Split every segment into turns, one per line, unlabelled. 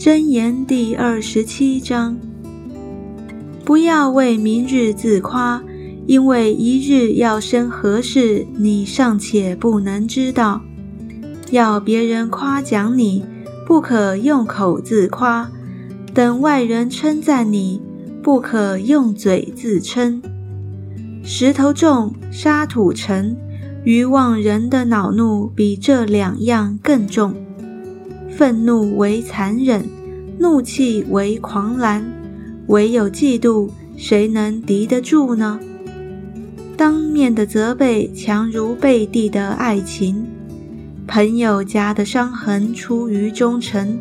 箴言第二十七章：不要为明日自夸，因为一日要生何事，你尚且不能知道。要别人夸奖你，不可用口自夸；等外人称赞你，不可用嘴自称。石头重，沙土沉。愚妄人的恼怒比这两样更重。愤怒为残忍，怒气为狂澜，唯有嫉妒，谁能敌得住呢？当面的责备强如背地的爱情。朋友家的伤痕出于忠诚，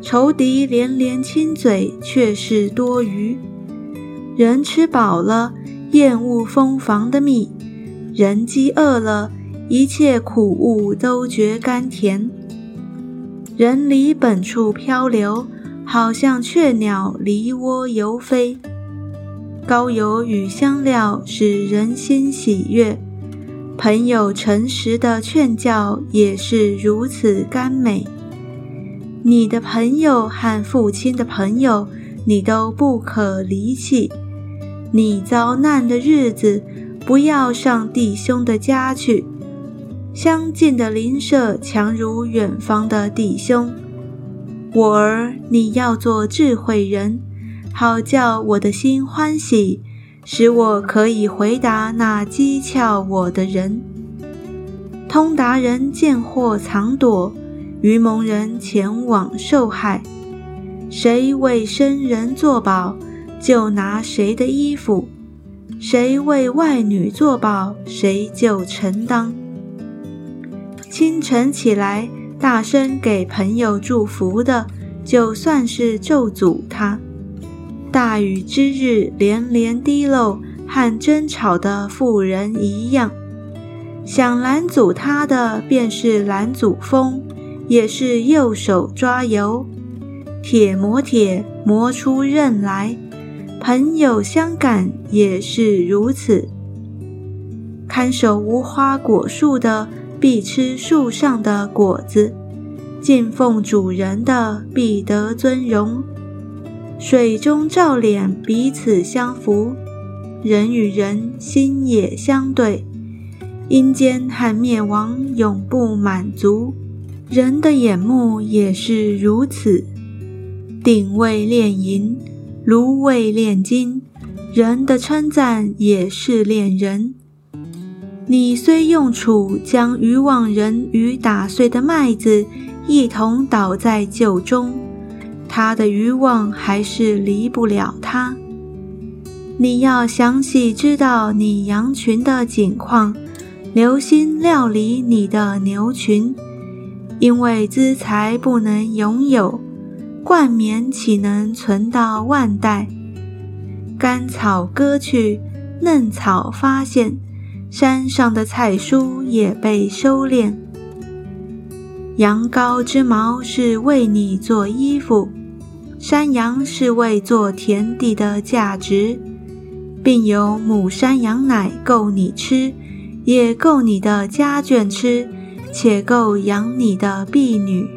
仇敌连连亲嘴却是多余。人吃饱了，厌恶蜂房的蜜。人饥饿了，一切苦物都觉甘甜。人离本处漂流，好像雀鸟离窝游飞。高油与香料使人心喜悦，朋友诚实的劝教也是如此甘美。你的朋友和父亲的朋友，你都不可离弃。你遭难的日子。不要上弟兄的家去，相近的邻舍强如远方的弟兄。我儿，你要做智慧人，好叫我的心欢喜，使我可以回答那讥诮我的人。通达人见祸藏躲，愚蒙人前往受害。谁为生人作保，就拿谁的衣服。谁为外女作保，谁就承当。清晨起来，大声给朋友祝福的，就算是咒诅他。大雨之日，连连滴漏，和争吵的妇人一样。想拦阻他的，便是拦阻风，也是右手抓油，铁磨铁，磨出刃来。朋友相感也是如此。看守无花果树的，必吃树上的果子；敬奉主人的，必得尊荣。水中照脸，彼此相扶；人与人心也相对。阴间和灭亡永不满足，人的眼目也是如此。鼎为炼银。炉为炼金，人的称赞也是炼人。你虽用杵将渔网人与打碎的麦子一同倒在酒中，他的渔网还是离不了他。你要详细知道你羊群的景况，留心料理你的牛群，因为资财不能拥有。冠冕岂能存到万代？干草割去，嫩草发现，山上的菜蔬也被收敛。羊羔之毛是为你做衣服，山羊是为做田地的价值，并有母山羊奶够你吃，也够你的家眷吃，且够养你的婢女。